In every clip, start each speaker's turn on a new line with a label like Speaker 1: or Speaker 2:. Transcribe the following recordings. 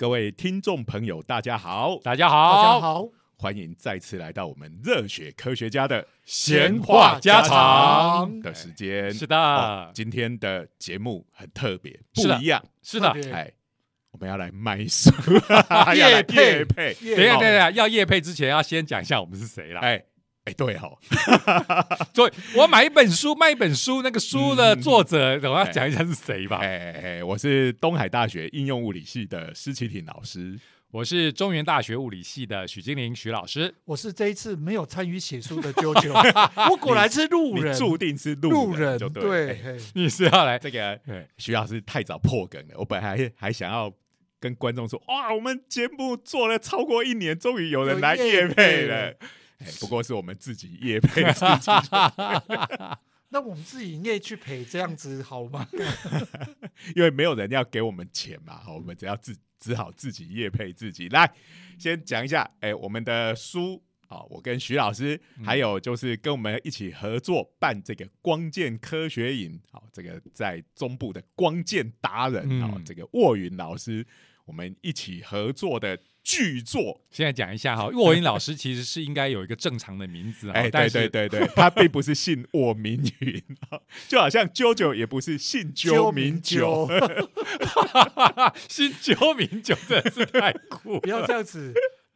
Speaker 1: 各位听众朋友，大家好，
Speaker 2: 大家好
Speaker 3: 大
Speaker 2: 好，
Speaker 3: 家好，
Speaker 1: 欢迎再次来到我们热血科学家的
Speaker 2: 闲话家常
Speaker 1: 的时间。
Speaker 2: 是
Speaker 1: 哦
Speaker 2: 的，
Speaker 1: 今天的节目很特别，不一样。
Speaker 2: 是的。
Speaker 1: 哎，我们要来卖书，要
Speaker 3: 业
Speaker 1: 来
Speaker 3: 配
Speaker 1: 业配。
Speaker 2: 等一下，等一下，要叶配之前要先讲一下我们是谁啦。
Speaker 1: 哎哎，对哦，
Speaker 2: 所以我买一本书，卖一本书，那个书的
Speaker 1: 嗯
Speaker 2: 作者，我要讲一下是谁吧。
Speaker 1: 哎哎哎，我是东海大学应用物理系的施启挺老师。
Speaker 2: 我是中原大学物理系的许金玲许老师。
Speaker 3: 我是这一次没有参与写书的啾啾，我果然是路人，
Speaker 1: 注定是
Speaker 3: 路
Speaker 1: 路
Speaker 3: 人
Speaker 1: 就对。
Speaker 2: 你是要来
Speaker 1: 这个
Speaker 2: 对
Speaker 1: 徐老师太早破梗了，我本来还还想要跟观众说，哇，我们节目做了超过一年，终于有人来夜配
Speaker 3: 配
Speaker 1: 了
Speaker 3: 了。
Speaker 1: 哎，不过是我们自己业配自己，
Speaker 3: 那我们自己业去赔这样子好吗？
Speaker 1: 因为没有人要给我们钱嘛，好我们只要自只好自己业配自己。来，先讲一下，哎，我们的书。啊，我跟徐老师，还有就是跟我们一起合作办这个光剑科学营，好，这个在中部的光剑达人啊、
Speaker 2: 嗯
Speaker 1: 这个卧云老师，我们一起合作的巨作，
Speaker 2: 现在讲一下哈，沃云老师其实是应该有一个正常的名字哈，
Speaker 1: 哎，对
Speaker 2: 但是
Speaker 1: 对对对，他并不是姓沃明云，就好像啾啾也不是姓啾明九，
Speaker 2: 新九名九真的是太酷
Speaker 3: 不要这样子。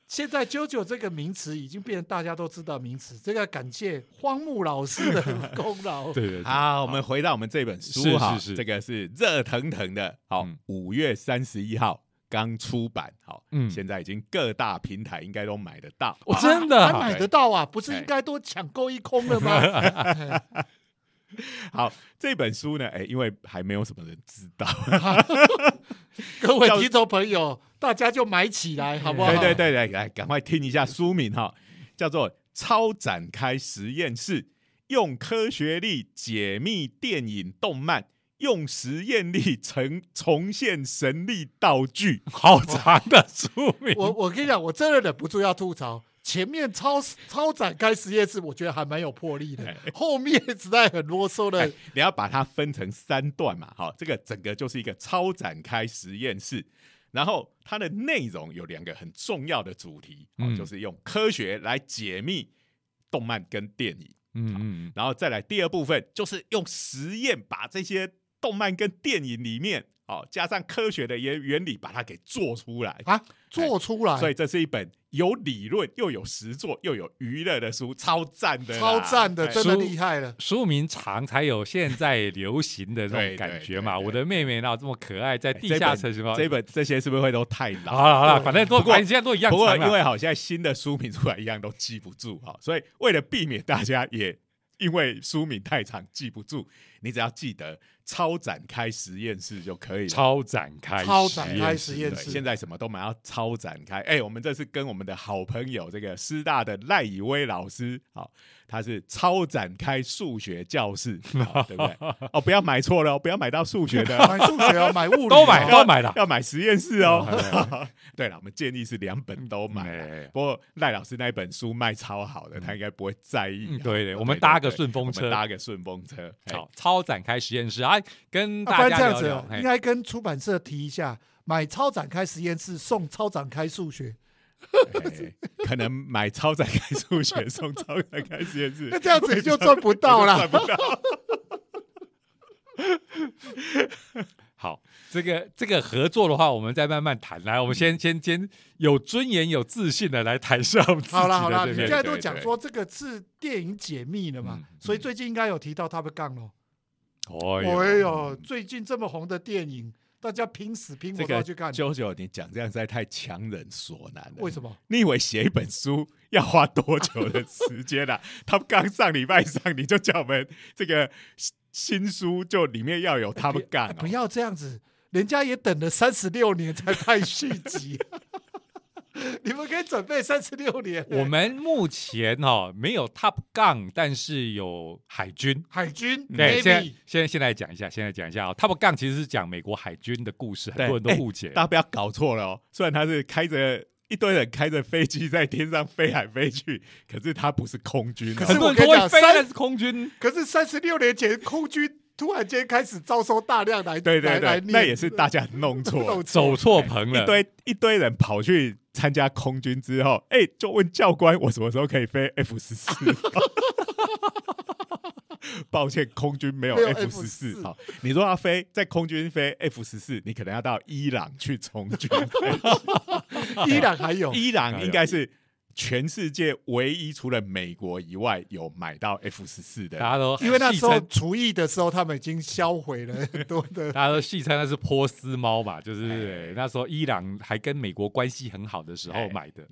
Speaker 3: 现在“啾啾”这个名词已经变成大家都知道名词，这个感谢荒木老师的功劳。
Speaker 2: 对对对，
Speaker 1: 好，我们回到我们这本书哈，
Speaker 2: 是是。
Speaker 1: 这个是热腾腾的，好
Speaker 2: 嗯，
Speaker 1: 五月三十一号刚出版，好，
Speaker 2: 嗯
Speaker 1: 现在已经各大平台应该都买得到。
Speaker 2: 我真的啊
Speaker 3: 还买得到啊？不是应该都抢购一空了吗？
Speaker 1: 好，这本书呢，哎，因为还没有什么人知道，
Speaker 3: 各位听众朋友，大家就买起来好不好？
Speaker 1: 对对对对，来赶快听一下书名哈，叫做《超展开实验室》，用科学力解密电影动漫，用实验力重重现神力道具。
Speaker 2: 好长的书名，
Speaker 3: 我我跟你讲，我真的忍不住要吐槽。前面超超展开实验室，我觉得还蛮有魄力的。后面实在很啰嗦的，
Speaker 1: 你要把它分成三段嘛，好，这个整个就是一个超展开实验室。然后它的内容有两个很重要的主题，哦
Speaker 2: 嗯
Speaker 1: 就是用科学来解密动漫跟电影。
Speaker 2: 嗯嗯
Speaker 1: 然后再来第二部分，就是用实验把这些动漫跟电影里面，哦，加上科学的原原理，把它给做出来。
Speaker 3: 啊，做出来，
Speaker 1: 所以这是一本有理论又有实作又有娱乐的书，超赞的，
Speaker 3: 超赞的，
Speaker 1: 哎
Speaker 3: 真的
Speaker 2: 书
Speaker 3: 厉害了。
Speaker 2: 书名长才有现在流行的这
Speaker 1: 对
Speaker 2: 种感觉嘛。
Speaker 1: 对对对
Speaker 2: 我的妹妹哪有这么可爱，在地下城什么？
Speaker 1: 这本这些是不是会都太老？
Speaker 2: 好了好了，反正都
Speaker 1: 不过
Speaker 2: 现在都一样
Speaker 1: 不过因为好，像新的书名出来一样都记不住哈，所以为了避免大家也因为书名太长记不住，你只要记得超展开实验室就可以了。
Speaker 2: 超展开
Speaker 3: 超展开
Speaker 2: 实
Speaker 3: 实验室
Speaker 1: 现在什么都买要超展开。哎、我们这次跟我们的好朋友这个师大的赖以威老师，好、他是超展开数学教室，好对不对？哦，不要买错了哦，不要买到数学的哦，
Speaker 3: 买数学哦，买物理哦
Speaker 2: 都买都买了。
Speaker 1: 要买实验室哦。
Speaker 2: 哦
Speaker 1: 对了，我们建议是两本都买不过赖老师那本书卖超好的，他应该不会在意啊。
Speaker 2: 嗯对对，
Speaker 1: 哦
Speaker 2: 我们搭个顺风车
Speaker 1: 我们，搭个顺风车。哎
Speaker 2: 好，超展开实验室啊，跟大家
Speaker 3: 然这样子应该跟出版社提一下，买超展开实验室送超展开数学。
Speaker 1: 哎可能买超展开数学送超展开实验室
Speaker 3: 那，这样子你就赚不到了
Speaker 1: 赚。不到。
Speaker 2: 好，这个这个合作的话，我们再慢慢谈。来，我们先先先有尊严、有自信的来谈一下我们自己
Speaker 3: 好了好了，你现在都讲说这个是电影解密了嘛
Speaker 2: 嗯，
Speaker 3: 所以最近应该有提到 Top Gun 咯。
Speaker 2: 哦
Speaker 3: 哎呦，最近这么红的电影，大家拼死拼
Speaker 1: 这个
Speaker 3: 活去看。
Speaker 1: 九九，你讲这样实在太强人所难了。
Speaker 3: 为什么？
Speaker 1: 你以为写一本书要花多久的时间啊？他们刚上礼拜上，你就叫我们这个新新书就里面要有他们干、哦
Speaker 3: 哎不要这样子，人家也等了三十六年才拍续集，你们可以准备三十六年。
Speaker 2: 我们目前哈、没有 Top Gun，但是有海军。
Speaker 3: 海军
Speaker 2: 对，现在现在现在讲一下，现在讲一下哦、t o p Gun 其实是讲美国海军的故事，很多人都
Speaker 1: 哎
Speaker 2: 误解。
Speaker 1: 大家不要搞错了哦。虽然他是开着一堆人开着飞机在天上飞来飞去，可是他不是空军、哦。
Speaker 3: 可是我跟你讲三
Speaker 2: 是空军
Speaker 3: 可是三十六年前空军突然间开始招收大量来
Speaker 1: 对对
Speaker 3: 来来
Speaker 1: 对，那也是大家弄错。
Speaker 2: 走错棚了，
Speaker 1: 一堆一堆人跑去参加空军之后，哎、就问教官我什么时候可以飞 F 十四？抱歉，空军没有 F 十
Speaker 3: F14
Speaker 1: 四。好，你说要飞在空军飞 F 十四，你可能要到伊朗去从军。
Speaker 3: 伊朗还有
Speaker 1: 伊朗应该是全世界唯一除了美国以外有买到 F 十四的。
Speaker 2: 大家都
Speaker 3: 因为那时候
Speaker 2: 戏称
Speaker 3: 除役的时候，他们已经销毁了很多的。
Speaker 2: 大家都戏称那是波斯猫嘛，就是、
Speaker 1: 哎。
Speaker 2: 那时候伊朗还跟美国关系很好的时候
Speaker 1: 哎。
Speaker 2: 买的。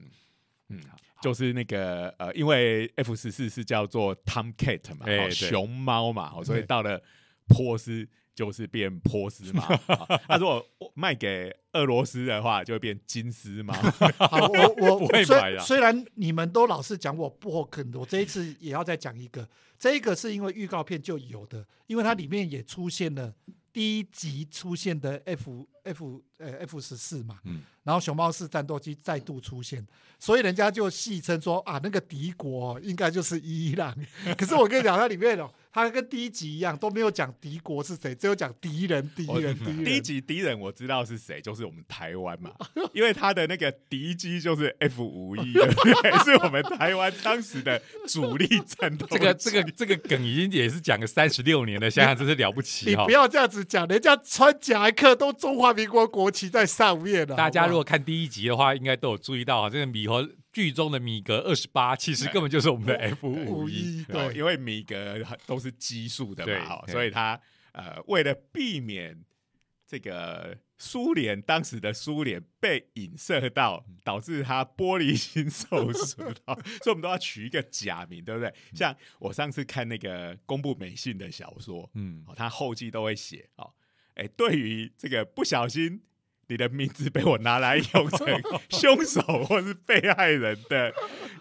Speaker 1: 嗯，就是那个呃，因为 F 十四是叫做 Tomcat 嘛，熊猫嘛，哦所以到了波斯就是变波斯猫。哦那如果卖给俄罗斯的话，就会变金丝猫。
Speaker 3: 好，我 我
Speaker 2: 不会
Speaker 3: 虽
Speaker 2: 买的
Speaker 3: 虽然你们都老是讲我不肯，我这一次也要再讲一个。这一个是因为预告片就有的，因为它里面也出现了第一集出现的 F F 呃 F 十四嘛，
Speaker 2: 嗯
Speaker 3: 然后熊猫式战斗机再度出现，所以人家就戏称说啊，那个敌国、应该就是伊朗。可是我跟你讲，它里面哦，它跟第一集一样都没有讲敌国是谁，只有讲敌人，敌人，敌人。
Speaker 1: 第一集敌人我知道是谁，就是我们台湾嘛，因为他的那个敌机就是 F 五一，对不对？是我们台湾当时的主力战斗机。
Speaker 2: 这个这个这个梗已经也是讲了三十六年了，想想真是了不起哈
Speaker 3: 你不。要这样子讲，人家穿夹克都中华民国国旗在上面了。
Speaker 2: 大家如果看第一集的话，应该都有注意到啊，这个米和剧中的米格二十八，其实根本就是我们的 F 五
Speaker 3: 五
Speaker 2: 一。
Speaker 3: 对，
Speaker 1: 哦因为米格都是奇数的嘛，哈，所以它呃为了避免这个苏联当时的苏联被影射到，导致他玻璃心受损到，所以我们都要取一个假名，对不对？像我上次看那个公布美信的小说，
Speaker 2: 嗯，
Speaker 1: 哦，他后记都会写哦，哎，对于这个不小心你的名字被我拿来用成 凶手或是被害人的，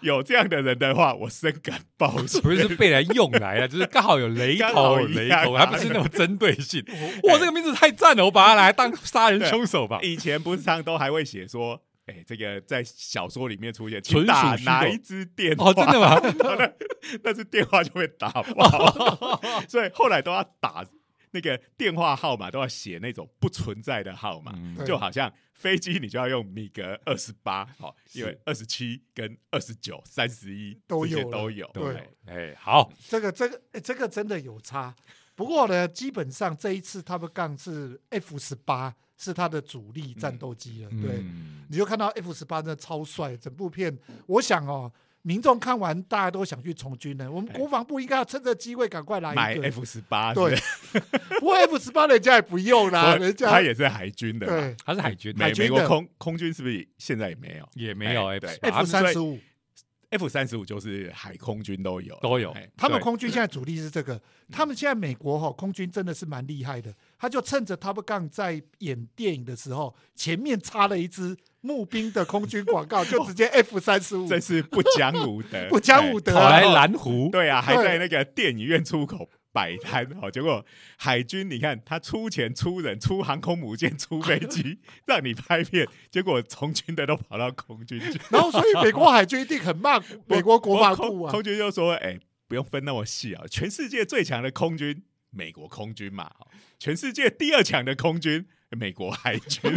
Speaker 1: 有这样的人的话，我深感抱歉。
Speaker 2: 不是是被人用来了，就是刚好有雷
Speaker 1: 刚
Speaker 2: 同，雷同，还不是那种针对性。哇，这个名字太赞了，我把它拿来当杀人凶手吧。
Speaker 1: 以前不是常都还会写说，哎、这个在小说里面出现，
Speaker 2: 纯属
Speaker 1: 请打哪一支电话？
Speaker 2: 哦，真的吗？
Speaker 1: 那那支电话就会打爆，所以后来都要打那个电话号码，都要写那种不存在的号码，
Speaker 2: 嗯
Speaker 1: 就好像飞机你就要用米格二十八，
Speaker 2: 好，
Speaker 1: 因为二十七跟二十九、三十一这些
Speaker 3: 都有了
Speaker 1: 都有，
Speaker 3: 对
Speaker 1: 哎
Speaker 2: 哎，好，
Speaker 3: 这个这个、诶这个真的有差。不过呢，基本上这一次他们杠是 F 十八是他的主力战斗机了，对。
Speaker 2: 嗯
Speaker 3: 你就看到 F 十八真的超帅，整部片，我想哦，民众看完大家都想去从军了。我们国防部应该要趁这机会赶快来
Speaker 1: 买。F 十八，
Speaker 3: 对，不过 F 十八人家也不用啦，人家
Speaker 1: 他也是海军的
Speaker 2: 他是海军的，
Speaker 1: 美美国空空军是不是现在也没有？
Speaker 2: 也没有
Speaker 1: 哎
Speaker 2: F
Speaker 1: 对。
Speaker 2: 八
Speaker 3: F 三十五
Speaker 1: ，F 三十五就是海空军都有，
Speaker 2: 都有。
Speaker 1: 哎
Speaker 3: 他们空军现在主力是这个，他们现在美国哈、空军真的是蛮厉害的，他就趁着 Top Gun 在演电影的时候，前面插了一支募兵的空军广告，就直接 F 三十五，
Speaker 1: 真是不讲武德，
Speaker 3: 不讲武德。
Speaker 2: 跑
Speaker 3: 啊
Speaker 2: 来蓝湖，
Speaker 1: 对啊，还在那个电影院出口摆摊哦。结果海军你看他出钱出人出航空母舰出飞机 让你拍片，结果从军的都跑到空军去。
Speaker 3: 然后所以美国海军一定很骂美国国防部啊。
Speaker 1: 空空，军就说：“哎、不用分那么细啊，全世界最强的空军，美国空军嘛；全世界第二强的空军，美国海军。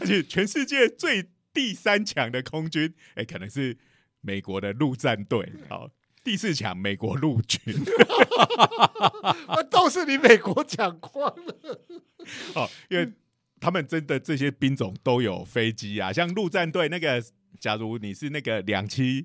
Speaker 1: 而且全世界最第三强的空军，哎、可能是美国的陆战队。好，第四强美国陆军。
Speaker 3: 啊都是你美国讲光了。
Speaker 1: 哦，因为他们真的这些兵种都有飞机啊，像陆战队那个，假如你是那个两栖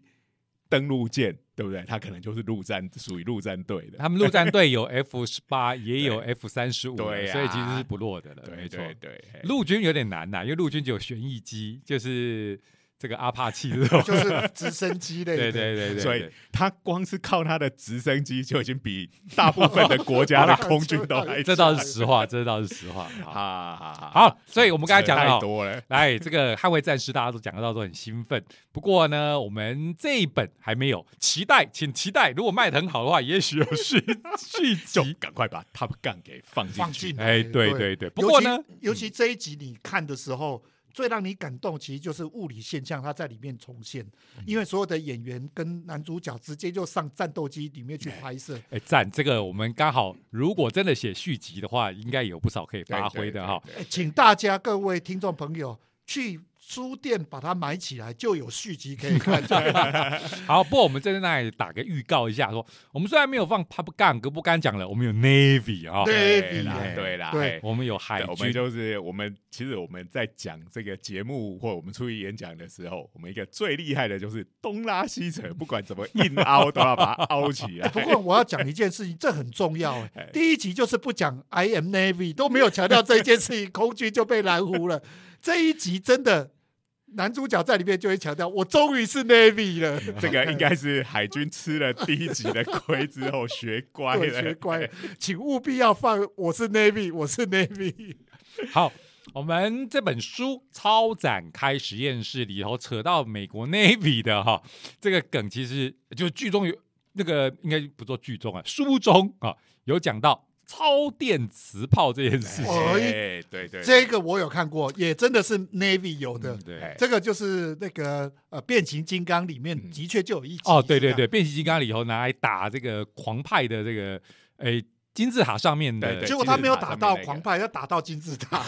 Speaker 1: 登陆舰，对不对？它可能就是陆战属于陆战队的。
Speaker 2: 他们陆战队有 F 十八，也有 F 三十五，
Speaker 1: 对啊
Speaker 2: 所以其实是不弱的了，
Speaker 1: 对。对对，
Speaker 2: 陆军有点难呐，因为陆军只有旋翼机，就是这个阿帕奇这种。
Speaker 3: 就是直升机类的，
Speaker 2: 对对对对，
Speaker 1: 所以他光是靠他的直升机就已经比大部分的国家的空军都还
Speaker 2: 这倒是实话，这倒是实话。好，
Speaker 1: 好好好，
Speaker 2: 好，所以我们刚才讲
Speaker 1: 扯
Speaker 2: 了哦，
Speaker 1: 太多了。
Speaker 2: 来 这个捍卫战士，大家都讲得到，都很兴奋。不过呢，我们这一本还没有，期待，请期待。如果卖的很好的话，也许有续 续
Speaker 1: 就
Speaker 2: 集。
Speaker 1: 赶快把 Top Gun 给放进
Speaker 3: 放
Speaker 1: 去
Speaker 3: 进。
Speaker 2: 哎，对
Speaker 3: 对
Speaker 2: 对对。不过呢，
Speaker 3: 尤其尤其这一集你看的时候，最让你感动，其实就是物理现象，它在里面重现。因为所有的演员跟男主角直接就上战斗机里面去拍摄。
Speaker 2: 哎，赞！这个我们刚好，如果真的写续集的话，应该有不少可以发挥的哈。
Speaker 3: 哎，请大家各位听众朋友去。书店把它买起来，就有续集可以看。
Speaker 2: 好，不过我们在那里打个预告一下，说我们虽然没有放 Pub Gun，哥不敢讲了，我们有 Navy 啊
Speaker 3: ，Navy
Speaker 1: 对啦，
Speaker 3: 对，
Speaker 2: 我们有海
Speaker 1: 军，我们就是我们其实我们在讲这个节目或我们出去演讲的时候，我们一个最厉害的就是东拉西扯，不管怎么硬凹都要把它凹起来。
Speaker 3: 不过我要讲一件事情，这很重要哎。第一集就是不讲 I am Navy，都没有强调这一件事情，空军。就被拦糊了。这一集真的。男主角在里面就会强调：“我终于是 Navy 了。”
Speaker 1: 这个应该是海军吃了第一集的亏之后学乖了。
Speaker 3: 学乖，请务必要放“我是 Navy，我是 Navy”。
Speaker 2: 好，我们这本书《超展开实验室》里头扯到美国 Navy 的哈，这个梗其实就剧中有那个应该不做剧中啊，书中啊有讲到。超电磁炮这件事情，
Speaker 1: 哎，对对，
Speaker 3: 这个我有看过，也真的是 Navy 有的。
Speaker 2: 对，
Speaker 3: 这个就是那个呃，变形金刚里面的确就有一集。
Speaker 2: 哦，对对对，变形金刚里头拿来打这个狂派的这个，哎。金字塔上面的，
Speaker 3: 结果他没有打到狂派，要打到金字塔。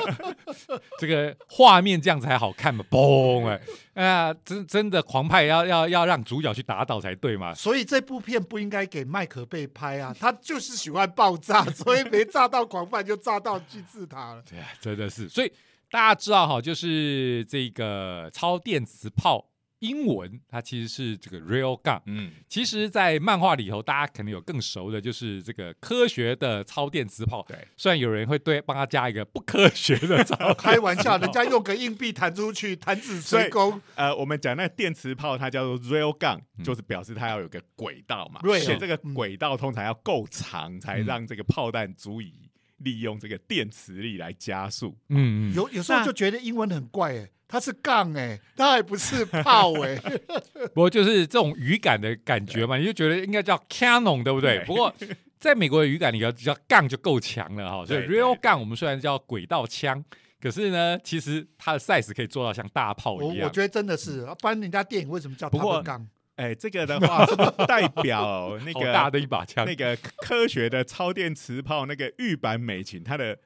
Speaker 2: 这个画面这样才好看嘛？嘣！哎，啊，真真的狂派要要要让主角去打倒才对嘛？
Speaker 3: 所以这部片不应该给麦克贝拍啊，他就是喜欢爆炸，所以没炸到狂派就炸到金字塔了。
Speaker 2: 对啊，真的是。所以大家知道哈，就是这个超电磁炮。英文它其实是这个 real gun，嗯，其实，在漫画里头，大家可能有更熟的，就是这个科学的超电磁炮。
Speaker 1: 对，
Speaker 2: 虽然有人会对帮他加一个不科学的超，
Speaker 3: 开玩笑，人家用个硬币弹出去，弹指成功。
Speaker 1: 呃，我们讲那电磁炮，它叫做 real gun，就是表示它要有个轨道嘛，而且这个轨道通常要够长，才让这个炮弹足以利用这个电磁力来加速。
Speaker 3: 嗯嗯，有有时候就觉得英文很怪哎。它是杠哎，它还不是炮哎，
Speaker 2: 不过就是这种语感的感觉嘛，你就觉得应该叫 cannon 对不对？不过在美国的语感里要，叫杠就够强了哈。所以 real gun 我们虽然叫轨道枪，可是呢，其实它的 size 可以做到像大炮一
Speaker 3: 样。我觉得真的是，不然人家电影为什么叫不过杠？
Speaker 1: 哎，这个的话代表 那个
Speaker 2: 大的一把枪，
Speaker 1: 那个科学的超电磁炮，那个玉版美琴，它的。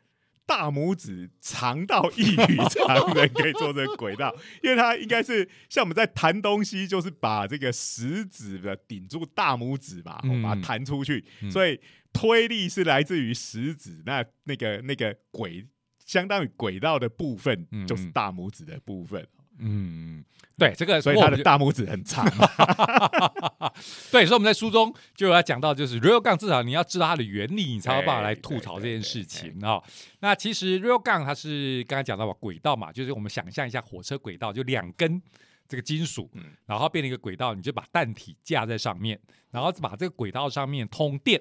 Speaker 1: 大拇指长到异于常人，可以做这个轨道，因为它应该是像我们在弹东西，就是把这个食指的顶住大拇指嘛，把它弹出去，所以推力是来自于食指，那那个那个轨相当于轨道的部分，就是大拇指的部分。
Speaker 2: 嗯，对，这个
Speaker 1: 所以他的大拇指很长。
Speaker 2: 对，所以我们在书中就有讲到，就是 real gun 至少你要知道它的原理，你才有办法来吐槽这件事情啊。那其实 real gun 它是刚才讲到吧，轨道嘛，就是我们想象一下火车轨道，就两根这个金属，然后变成一个轨道，你就把弹体架在上面，然后把这个轨道上面通电，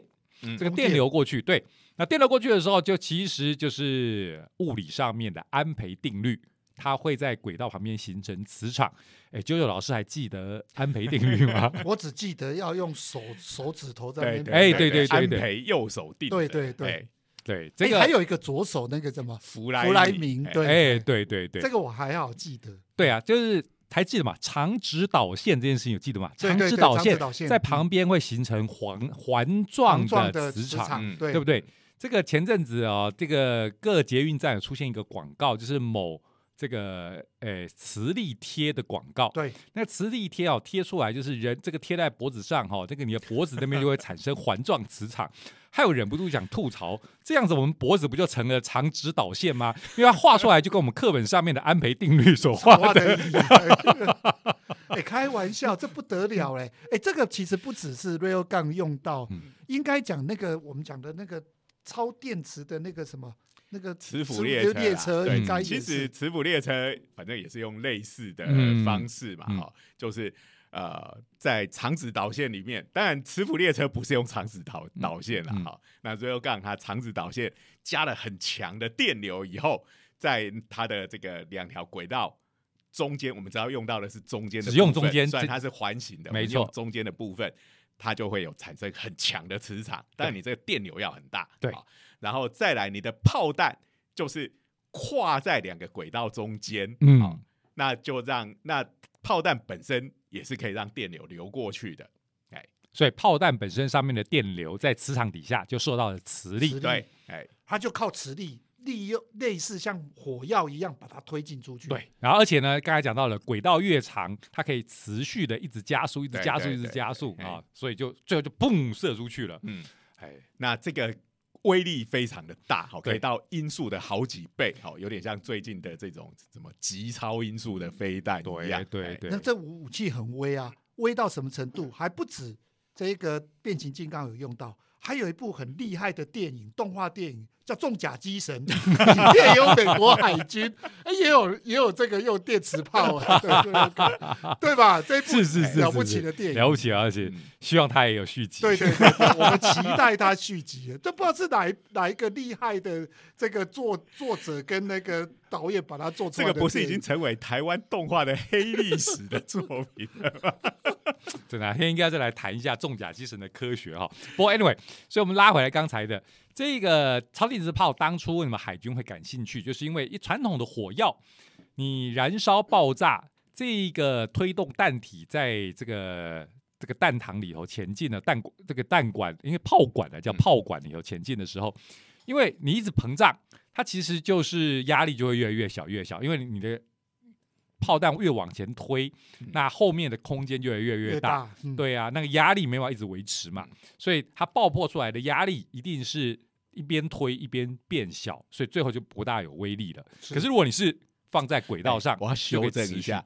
Speaker 2: 这个电流过去。对，那电流过去的时候，就其实就是物理上面的安培定律。它会在轨道旁边形成磁场。哎，九九老师还记得安培定律吗？
Speaker 3: 我只记得要用手手指头在那边。
Speaker 2: 哎，对对对，
Speaker 1: 安培右手定。
Speaker 3: 对对对
Speaker 2: 对，这个
Speaker 3: 还有一个左手那个什么
Speaker 1: 弗莱
Speaker 3: 弗莱明。对，
Speaker 2: 哎，对对对，
Speaker 3: 这个我还好记得。
Speaker 2: 对啊，就是还记得嘛？长直导线这件事情有记得吗？
Speaker 3: 长直
Speaker 2: 导线在旁边会形成环环状的磁场，
Speaker 3: 对
Speaker 2: 不对？这个前阵子啊，这个各捷运站有出现一个广告，就是某。这个诶，磁力贴的广告，
Speaker 3: 对，
Speaker 2: 那磁力贴哦，贴出来就是人这个贴在脖子上哈，这个你的脖子那边就会产生环状磁场。还有忍不住想吐槽，这样子我们脖子不就成了长直导线吗？因为它画出来就跟我们课本上面的安培定律所画的一样。
Speaker 3: 哎，开玩笑，这不得了嘞！哎，这个其实不只是 rail gun 用到，应该讲那个我们讲的那个超电池的那个什么。那个
Speaker 1: 磁浮列
Speaker 3: 车，
Speaker 1: 对，其实磁浮列车反正也是用类似的方式嘛，哈，就是呃，在长子导线里面，当然磁浮列车不是用长子导导线了，哈，那最后杠它长子导线加了很强的电流以后，在它的这个两条轨道中间，我们知道用到的是中间的，
Speaker 2: 只用中间，
Speaker 1: 虽然它是环形的，
Speaker 2: 没错，
Speaker 1: 中间的部分它就会有产生很强的磁场，但你这个电流要很大，
Speaker 2: 对。
Speaker 1: 然后再来，你的炮弹就是跨在两个轨道中间，
Speaker 2: 嗯
Speaker 1: 好，那就让那炮弹本身也是可以让电流流过去的，
Speaker 2: 所以炮弹本身上面的电流在磁场底下就受到了磁力
Speaker 3: 磁，力
Speaker 1: 对，哎，
Speaker 3: 它就靠磁力利用类似像火药一样把它推进出去。
Speaker 2: 对，然后而且呢，刚才讲到了轨道越长，它可以持续的一直加速，一直加速，一直加速
Speaker 1: 哎
Speaker 2: 啊，所以就最后就嘣射出去了。
Speaker 1: 嗯，
Speaker 2: 哎，
Speaker 1: 那这个威力非常的大，好，可以到音速的好几倍，好，有点像最近的这种什么极超音速的飞弹一样，
Speaker 2: 对对
Speaker 3: 那这武武器很威啊，威到什么程度？还不止这个变形金刚有用到，还有一部很厉害的电影，动画电影叫《重甲机神》，里面有美国海军，哎，也有也有这个用电磁炮啊，对对对，对吧？这一部
Speaker 2: 是是是
Speaker 3: 了不起的电影，
Speaker 2: 了不起了，而且
Speaker 3: 嗯
Speaker 2: 希望它也有续集。
Speaker 3: 对对对，我们期待它续集。这不知道是哪一哪一个厉害的这个作作者跟那个导演把它做出
Speaker 1: 这
Speaker 3: 来这
Speaker 1: 个不是已经成为台湾动画的黑历史的作品了吗？
Speaker 2: 这哪天应该再来谈一下重甲机神的科学哈。不过 anyway，所以我们拉回来刚才的这个超电磁炮，当初为什么海军会感兴趣，就是因为一传统的火药，你燃烧爆炸，这个推动弹体在这个。这个弹膛里头前进的弹，这个弹管，因为炮管呢叫炮管里头前进的时候，因为你一直膨胀，它其实就是压力就会越来越小越小，因为你的炮弹越往前推，那后面的空间就会越来越
Speaker 3: 越
Speaker 2: 大。对啊，那个压力没办法一直维持嘛，所以它爆破出来的压力一定是一边推一边变小，所以最后就不大有威力了。
Speaker 3: 是
Speaker 2: 可是如果你是放在轨道上，
Speaker 1: 哎我要修正一下，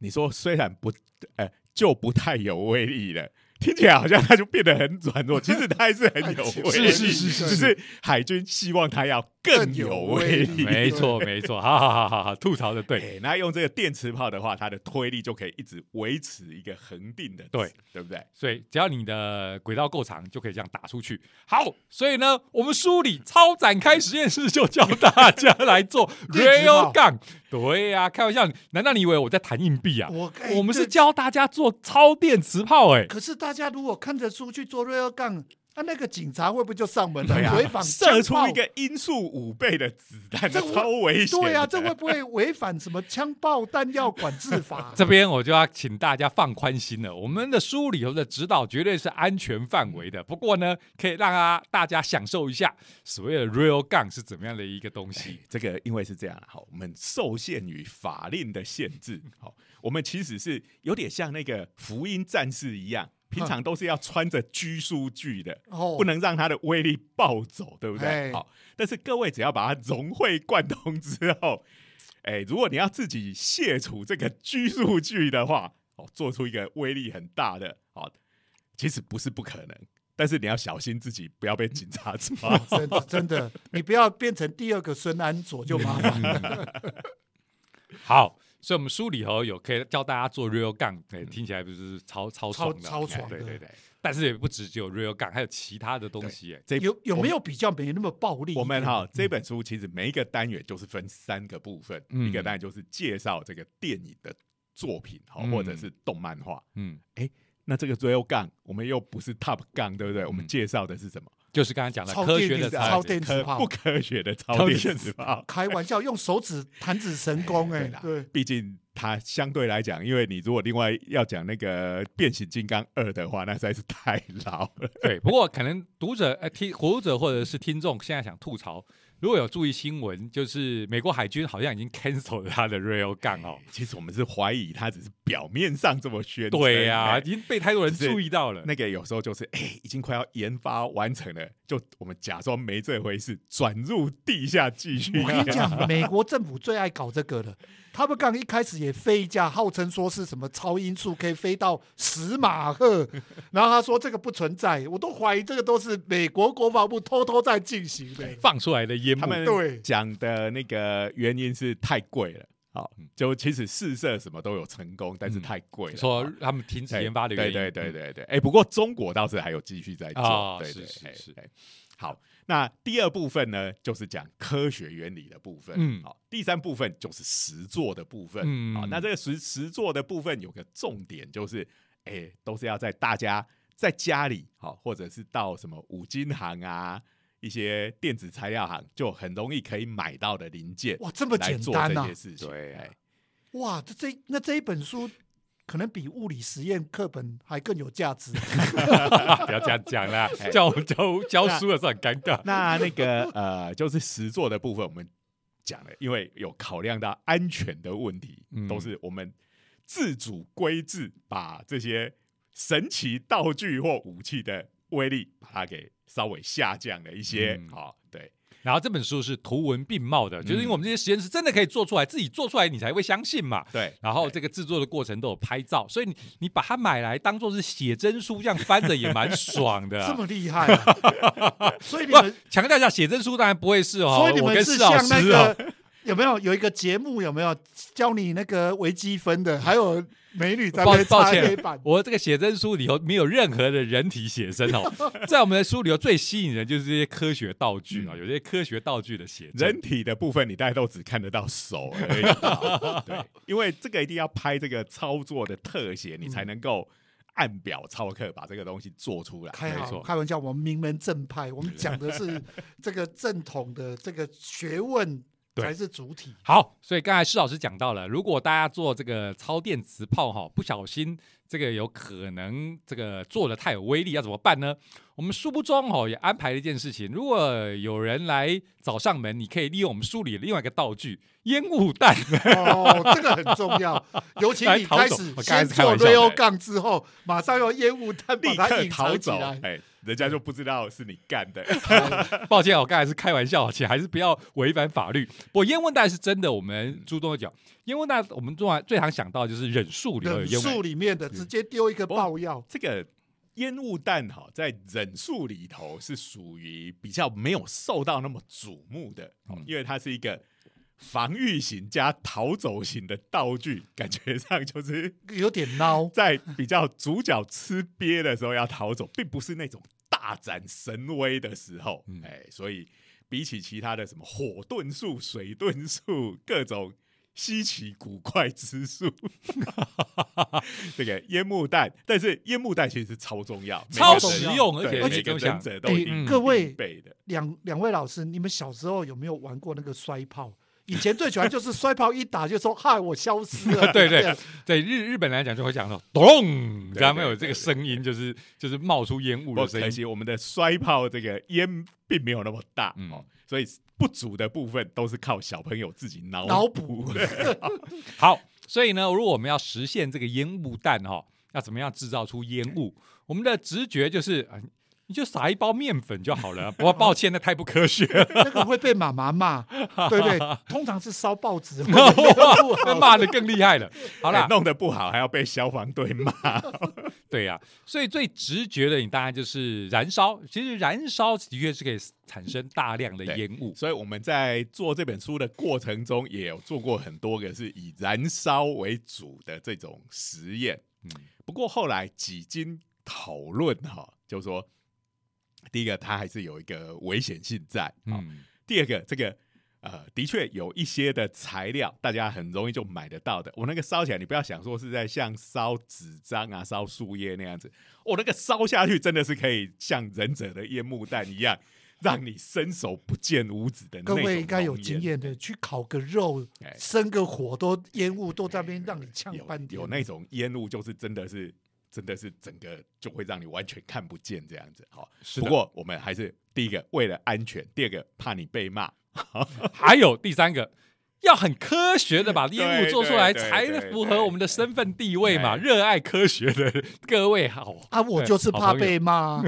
Speaker 1: 你说虽然不，呃，就不太有威力了。听起来好像它就变得很软弱，其实它还是很有威力，
Speaker 3: 是是是是
Speaker 1: 只是海军希望它要更
Speaker 3: 更有
Speaker 1: 有
Speaker 3: 威力。
Speaker 2: 没错没错，好好好好好，吐槽的对。
Speaker 1: 哎，那用这个电磁炮的话，它的推力就可以一直维持一个恒定的，
Speaker 2: 对
Speaker 1: 对不对？
Speaker 2: 所以只要你的轨道够长，就可以这样打出去。好，所以呢，我们书里超展开实验室就教大家来做
Speaker 3: 电磁炮
Speaker 2: rail gun。对呀、开玩笑，难道你以为我在弹硬币啊？
Speaker 3: 我哎
Speaker 2: 我们是教大家做超电磁炮、哎，
Speaker 3: 可是大家如果看着书去做 rail gun，那那个警察会不会就上门了？违反
Speaker 1: 射出一个音速五倍的子弹，
Speaker 3: 这
Speaker 1: 超危险的。
Speaker 3: 对啊，这会不会违反什么枪爆弹药管制法？
Speaker 2: 这边我就要请大家放宽心了，我们的书里头的指导绝对是安全范围的。不过呢，可以让啊大家享受一下所谓的 real gun 是怎么样的一个东西。
Speaker 1: 这个因为是这样，好，我们受限于法令的限制，好，我们其实是有点像那个福音战士一样，平常都是要穿着拘束具的，
Speaker 3: 哦
Speaker 1: 不能让它的威力暴走，对不对？
Speaker 3: 哎
Speaker 1: 好，但是各位只要把它融会贯通之后，哎，如果你要自己卸除这个拘束具的话，哦，做出一个威力很大的，哦，其实不是不可能，但是你要小心自己不要被警察抓。
Speaker 3: 真的真的，你不要变成第二个孙安佐就麻烦了。
Speaker 2: 好，所以我们书里头有可以教大家做 real gun，哎，听起来不是超超爽的，
Speaker 3: 超超爽的
Speaker 2: 对对对。但是也不只只有 real gun，还有其他的东西，哎，
Speaker 1: 这
Speaker 3: 有有没有比较没那么暴力？
Speaker 1: 我们哈这本书其实每一个单元就是分三个部分，
Speaker 2: 嗯
Speaker 1: 一个单元就是介绍这个电影的作品，好、
Speaker 2: 嗯
Speaker 1: 或者是动漫画。
Speaker 2: 嗯，哎
Speaker 1: 那这个 Rail Gun 我们又不是 Top Gun，对不对？我们
Speaker 2: 嗯
Speaker 1: 介绍的是什么？
Speaker 2: 就是刚才讲的
Speaker 3: 超
Speaker 2: 科学的
Speaker 3: 电子超电磁炮
Speaker 1: 不科学的超
Speaker 2: 超
Speaker 1: 电
Speaker 2: 电
Speaker 1: 子炮。
Speaker 3: 开玩笑，用手指弹指神功哎、
Speaker 1: 对，毕竟它相对来讲，因为你如果另外要讲那个变形金刚二的话，那实在是太老了。
Speaker 2: 对，不过可能读者呃听读者或者是听众现在想吐槽，如果有注意新闻，就是美国海军好像已经 cancel 了他的 rail gun 哦。
Speaker 1: 其实我们是怀疑它只是表面上这么宣称。
Speaker 2: 对呀、
Speaker 1: 哎
Speaker 2: 已经被太多人注意到了。
Speaker 1: 那个有时候就是，哎、已经快要研发完成了，就我们假装没这回事，转入地下继续。
Speaker 3: 我跟你讲，美国政府最爱搞这个了。他们刚一开始也飞一架，号称说是什么超音速可以飞到十马赫，然后他说这个不存在，我都怀疑这个都是美国国防部偷偷在进行的。
Speaker 2: 放出来的烟幕
Speaker 1: 他，们
Speaker 3: 对
Speaker 1: 讲的那个原因是太贵了。好，就其实试射什么都有成功，但是
Speaker 2: 嗯
Speaker 1: 太贵了。
Speaker 2: 说他们停止
Speaker 1: 对
Speaker 2: 研发的原因。
Speaker 1: 对对对
Speaker 2: 嗯
Speaker 1: 对对，哎、不过中国倒是还有继续在做。
Speaker 2: 啊
Speaker 1: 对对
Speaker 2: 是是是
Speaker 1: 好，那第二部分呢，就是讲科学原理的部分。
Speaker 2: 嗯
Speaker 1: 好，第三部分就是实作的部分。
Speaker 2: 嗯
Speaker 1: 好，那这个实实作的部分有个重点，就是哎、都是要在大家在家里，好，或者是到什么五金行啊。一一些电子材料行就很容易可以买到的零件
Speaker 3: 哇，这么简单呐。
Speaker 2: 对
Speaker 1: 哎
Speaker 3: 哇，这这那这一本书可能比物理实验课本还更有价值。
Speaker 2: 不要这样讲啦，
Speaker 1: 哎
Speaker 2: 叫我们教教书的时候很尴尬。
Speaker 1: 那那个 呃，就是实作的部分，我们讲了，因为有考量到安全的问题，
Speaker 2: 嗯
Speaker 1: 都是我们自主规制，把这些神奇道具或武器的威力，把它给稍微下降了一些。
Speaker 2: 嗯
Speaker 1: 好、对，
Speaker 2: 然后这本书是图文并茂的，就是因为我们这些实验室真的可以做出来，自己做出来你才会相信嘛。
Speaker 1: 对，
Speaker 2: 然后这个制作的过程都有拍照，所以你你把它买来当做是写真书，这样翻着也蛮爽的、
Speaker 3: 这
Speaker 2: 啊。
Speaker 3: 么厉害、啊，所以你
Speaker 2: 不
Speaker 3: 们，
Speaker 2: 强调一下，写真书当然不会是哦，
Speaker 3: 所以你
Speaker 2: 我
Speaker 3: 们是
Speaker 2: 跟施老
Speaker 3: 像那
Speaker 2: 师哦，
Speaker 3: 个有没有有一个节目有没有教你那个微积分的，还有美女在那擦
Speaker 2: 抱歉
Speaker 3: 黑板，
Speaker 2: 我这个写真书里头没有任何的人体写真哦，在我们的书里头最吸引人就是这些科学道具啊，有些科学道具的写真。
Speaker 1: 人体的部分你大概都只看得到手而已。对，因为这个一定要拍这个操作的特写，你才能够按表操课把这个东西做出来。
Speaker 3: 开好
Speaker 2: 没错
Speaker 3: 开玩笑，我们名门正派，我们讲的是 这个正统的这个学问
Speaker 2: 对
Speaker 3: 才是主体。
Speaker 2: 好，所以刚才施老师讲到了，如果大家做这个超电磁炮哈，不小心这个有可能这个做的太有威力，要怎么办呢？我们书中哦也安排了一件事情，如果有人来找上门，你可以利用我们书里的另外一个道具烟雾弹，
Speaker 3: 哦，这个很重要，尤其你开始先做
Speaker 2: 是开玩笑的
Speaker 3: rail 杠之后，马上用烟雾弹把
Speaker 1: 立刻
Speaker 3: 它隐
Speaker 1: 逃走，
Speaker 3: 藏起来。
Speaker 1: 哎，人家就不知道是你干的。
Speaker 2: 抱歉，我刚才是开玩笑，且还是不要违反法律。不过烟雾弹是真的，我们书中有讲，烟雾弹我们最最常想到就是忍术里头有
Speaker 3: 忍
Speaker 2: 烟雾弹。
Speaker 3: 术里面的直接丢一个爆药，
Speaker 1: 这个烟雾弹哈，在忍术里头是属于比较没有受到那么瞩目的，因为它是一个防御型加逃走型的道具，感觉上就是
Speaker 3: 有点孬。
Speaker 1: 在比较主角吃瘪的时候要逃走，并不是那种大展神威的时候，
Speaker 2: 嗯。
Speaker 1: 哎，所以比起其他的什么火遁术、水遁术各种。稀奇古怪之术，这个烟幕弹，但是烟幕弹其实是超重要，
Speaker 2: 超
Speaker 1: 人
Speaker 2: 实用，而且
Speaker 1: 对每个
Speaker 2: 你就想
Speaker 1: 忍者都
Speaker 3: 各位。两两位老师，你们小时候有没有玩过那个摔炮？以前最喜欢就是摔炮一打就说嗨，我消失了。
Speaker 2: 对对对日日本来讲就会讲说咚，
Speaker 1: 对
Speaker 2: 然后有这个声音，就是就是冒出烟雾
Speaker 1: 不
Speaker 2: 的声音。
Speaker 1: 我们的摔炮这个烟并没有那么大、
Speaker 2: 嗯
Speaker 1: 哦，所以不足的部分都是靠小朋友自己脑
Speaker 3: 脑
Speaker 1: 补。
Speaker 2: 好，所以呢，如果我们要实现这个烟雾弹哈、要怎么样制造出烟雾？我们的直觉就是啊。你就撒一包面粉就好了。不过抱歉，那太不科学了，
Speaker 3: 那个会被妈妈骂，对不对？通常是烧报纸，
Speaker 2: 骂的更厉害了。好啦
Speaker 1: 哎，弄得不好还要被消防队骂。
Speaker 2: 对呀、所以最直觉的，你当然就是燃烧。其实燃烧的确是可以产生大量的
Speaker 1: 对
Speaker 2: 烟雾。
Speaker 1: 所以我们在做这本书的过程中，也有做过很多个是以燃烧为主的这种实验。
Speaker 2: 嗯
Speaker 1: 不过后来几经讨论哈，就说第一个它还是有一个危险性在，嗯，
Speaker 2: 嗯，
Speaker 1: 第二个这个。呃，的确有一些的材料，大家很容易就买得到的。我那个烧起来，你不要想说是在像烧纸张啊、烧树叶那样子，我、那个烧下去真的是可以像忍者的烟幕弹一样，让你伸手不见五指的那种各。
Speaker 3: 位应该有经验的，去烤个肉
Speaker 1: 哎，
Speaker 3: 生个火都烟雾都在那边让你呛
Speaker 1: 有
Speaker 3: 半天。
Speaker 1: 有那种烟雾，就是真的是真的是整个就会让你完全看不见这样子。好，不过我们还是第一个为了安全，第二个怕你被骂。
Speaker 2: 还有第三个，要很科学的把 烟雾做出来，才符合我们的身份地位嘛。热爱科学的各位好，
Speaker 3: 啊，我就是怕被骂。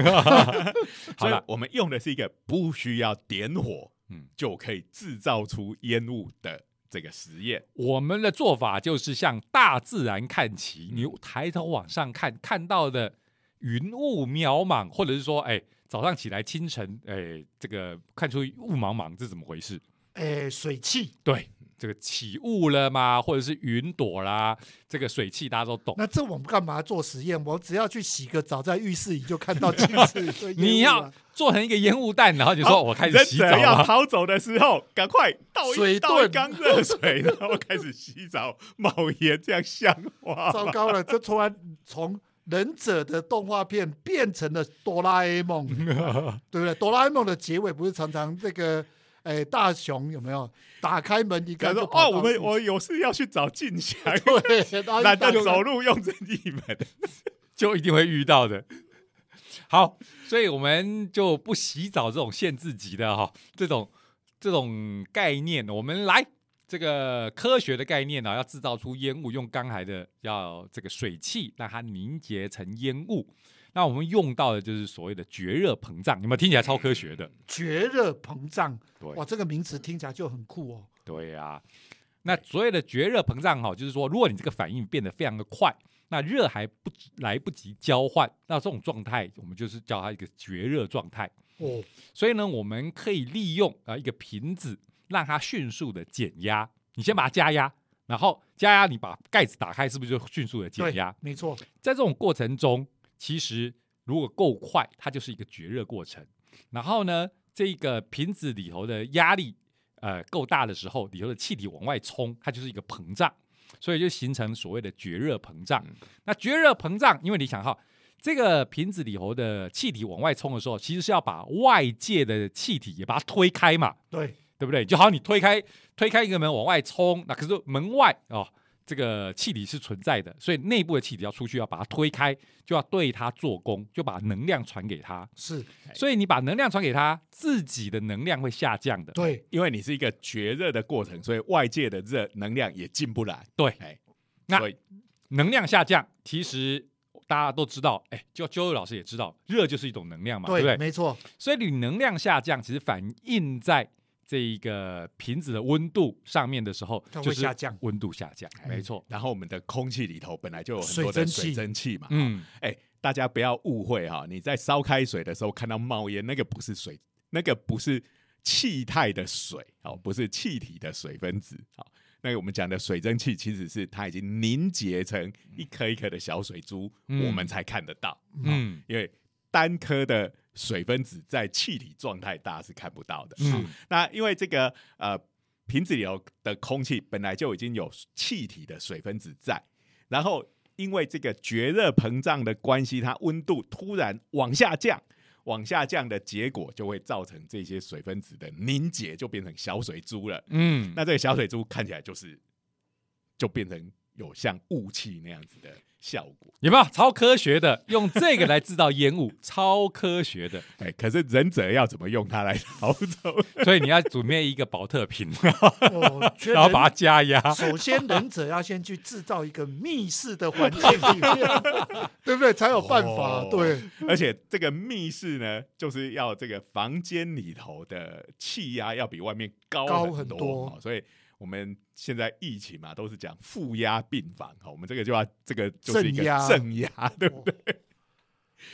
Speaker 2: 好了，
Speaker 1: 我们用的是一个不需要点火，
Speaker 2: 嗯
Speaker 1: 就可以制造出烟雾的这个实验。
Speaker 2: 我们的做法就是向大自然看齐，你抬头往上看，看到的云雾渺茫，或者是说，哎，早上起来清晨，哎，这个看出雾茫茫，这怎么回事？
Speaker 3: 哎，水汽，
Speaker 2: 对，这个起雾了吗？或者是云朵啦，这个水汽大家都懂。
Speaker 3: 那这我们干嘛做实验？我只要去洗个澡，在浴室里就看到镜子。
Speaker 2: 你要做成一个烟雾弹，然后你说我开始洗澡
Speaker 1: 者要
Speaker 2: 啊，
Speaker 1: 逃走的时候，赶快倒
Speaker 3: 水
Speaker 1: 一倒一
Speaker 3: 遁
Speaker 1: 缸热水，然后开始洗澡，冒烟，这样像话？
Speaker 3: 糟糕了，这突然从忍者的动画片变成了哆啦 A 梦，对不对？哆啦 A 梦的结尾不是常常这个，哎，大雄有没有打开门一看就
Speaker 1: 他说：“哦，我们我有事要去找静香，
Speaker 3: 对，然后
Speaker 1: 那
Speaker 3: 大雄
Speaker 1: 就走路用任意门。
Speaker 2: 就一定会遇到的。好，所以我们就不洗澡这种限制级的哈，这种这种概念，我们来这个科学的概念呢、要制造出烟雾，用刚才的要这个水汽让它凝结成烟雾。那我们用到的就是所谓的绝热膨胀，有没有听起来超科学的？
Speaker 3: 绝热膨胀，
Speaker 2: 对
Speaker 3: 哇，这个名词听起来就很酷哦。
Speaker 2: 对呀、那所谓的绝热膨胀哈，就是说，如果你这个反应变得非常的快，那热还不来不及交换，那这种状态我们就是叫它一个绝热状态。
Speaker 3: 哦，
Speaker 2: 所以呢，我们可以利用啊一个瓶子，让它迅速的减压。你先把它加压，然后加压，你把盖子打开，是不是就迅速的减
Speaker 3: 对
Speaker 2: 压？，
Speaker 3: 没错，
Speaker 2: 在这种过程中，其实如果够快，它就是一个绝热过程。然后呢，这个瓶子里头的压力呃够大的时候，里头的气体往外冲，它就是一个膨胀，所以就形成所谓的绝热膨胀。那绝热膨胀，因为你想哈，这个瓶子里头的气体往外冲的时候，其实是要把外界的气体也把它推开嘛，
Speaker 3: 对，
Speaker 2: 对不对？就好像你推开推开一个门往外冲，那可是门外哦，这个气体是存在的，所以内部的气体要出去，要把它推开，就要对它做功，就把能量传给它。
Speaker 3: 是，
Speaker 2: 所以你把能量传给它，自己的能量会下降的。
Speaker 3: 对，
Speaker 1: 因为你是一个绝热的过程，所以外界的热能量也进不来。
Speaker 2: 对
Speaker 1: 哎，
Speaker 2: 那能量下降，其实大家都知道，哎，就周老师也知道，热就是一种能量嘛，对不对？
Speaker 3: 没错，
Speaker 2: 所以你能量下降，其实反映在这一个瓶子的温度上面的时候
Speaker 3: 它，会
Speaker 2: 就是
Speaker 3: 下降
Speaker 2: 温度下降，没错。
Speaker 1: 然后我们的空气里头本来就有很多的
Speaker 3: 水蒸气
Speaker 1: 嘛。
Speaker 2: 嗯，
Speaker 1: 哎，大家不要误会哈，你在烧开水的时候看到冒烟，那个不是水，那个不是气态的水，哦，不是气体的水分子，好。那个我们讲的水蒸气，其实是它已经凝结成一颗一颗的小水珠，
Speaker 2: 嗯
Speaker 1: 我们才看得到。
Speaker 2: 嗯，
Speaker 1: 因为单颗的水分子在气体状态大家是看不到的。
Speaker 2: 嗯
Speaker 1: 那因为这个呃瓶子里头的空气本来就已经有气体的水分子在，然后因为这个绝热膨胀的关系，它温度突然往下降。往下降的结果就会造成这些水分子的凝结，就变成小水珠了。
Speaker 2: 嗯，
Speaker 1: 那这个小水珠看起来就是，就变成有像雾气那样子的效果。
Speaker 2: 有没有超科学的？用这个来制造烟雾，超科学的。
Speaker 1: 哎，可是忍者要怎么用它来逃走？
Speaker 2: 所以你要准备一个保特瓶，然后把它加压。
Speaker 3: 首先，忍者要先去制造一个密室的环境里面，对不对？才有办法。
Speaker 1: 哦
Speaker 3: 对，
Speaker 1: 而且这个密室呢，就是要这个房间里头的气压要比外面高
Speaker 3: 高
Speaker 1: 很多，
Speaker 3: 很多
Speaker 1: 哦所以我们现在疫情嘛，都是讲负压病房，好，我们这个就要这个就是一个
Speaker 3: 镇压
Speaker 1: 对不对？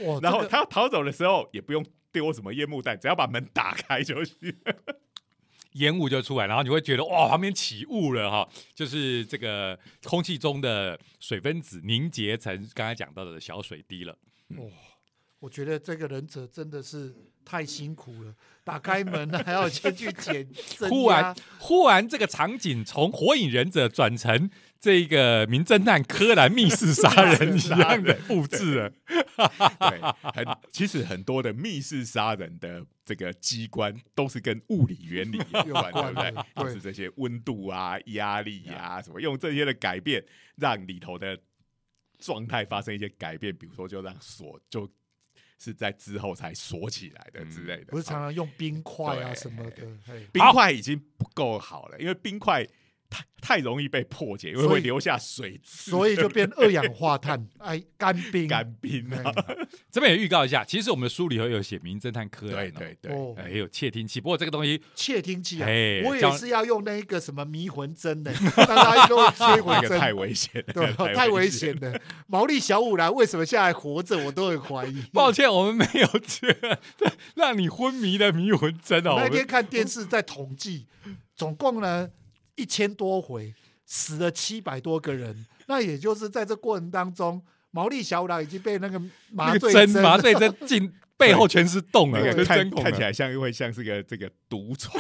Speaker 3: 哇，
Speaker 1: 然后他要逃走的时候，也不用丢什么烟幕弹，只要把门打开就行。
Speaker 2: 烟雾就出来，然后你会觉得哇，旁边起雾了哈，就是这个空气中的水分子凝结成刚才讲到的小水滴了。
Speaker 3: 哇我觉得这个忍者真的是太辛苦了，打开门还要先去捡增
Speaker 2: 忽然，忽然这个场景从火影忍者转成这个名侦探柯南密室杀人一样的复制了。
Speaker 1: 对，很其实很多的密室杀人的这个机关都是跟物理原理有关，对不？对就是这些温度啊、压力啊什么，用这些的改变，让里头的状态发生一些改变，比如说就让锁就是在之后才锁起来的之类的。
Speaker 3: 不是常常用冰块啊什么的，
Speaker 1: 冰块已经不够好了，因为冰块太太容易被破解，因为会留下水渍，
Speaker 3: 所以就变二氧化碳，哎，干冰，
Speaker 1: 干冰啊。
Speaker 3: 哎
Speaker 2: 这边也预告一下，其实我们的书里头有写名侦探柯南、
Speaker 1: 对对对，
Speaker 3: 哦
Speaker 2: 呃，也有窃听器，不过这个东西
Speaker 3: 窃听器啊
Speaker 2: 哎，
Speaker 3: 我也是要用那个什么迷魂针的，让他用摧毁针，
Speaker 1: 那个太危险了，
Speaker 3: 对，太危险了。毛利小五郎为什么下来活着，我都很怀疑。
Speaker 2: 抱歉，我们没有这个让你昏迷的迷魂针哦。
Speaker 3: 那天看电视在统计，总共呢一千多回，死了七百多个人。那也就是在这过程当中，毛利小五郎已经被那个麻
Speaker 2: 那
Speaker 3: 醉
Speaker 2: 个针麻醉针进 背后全是洞了，跟
Speaker 1: 那个看
Speaker 2: 针孔。
Speaker 1: 看起来像会像是个这个毒虫，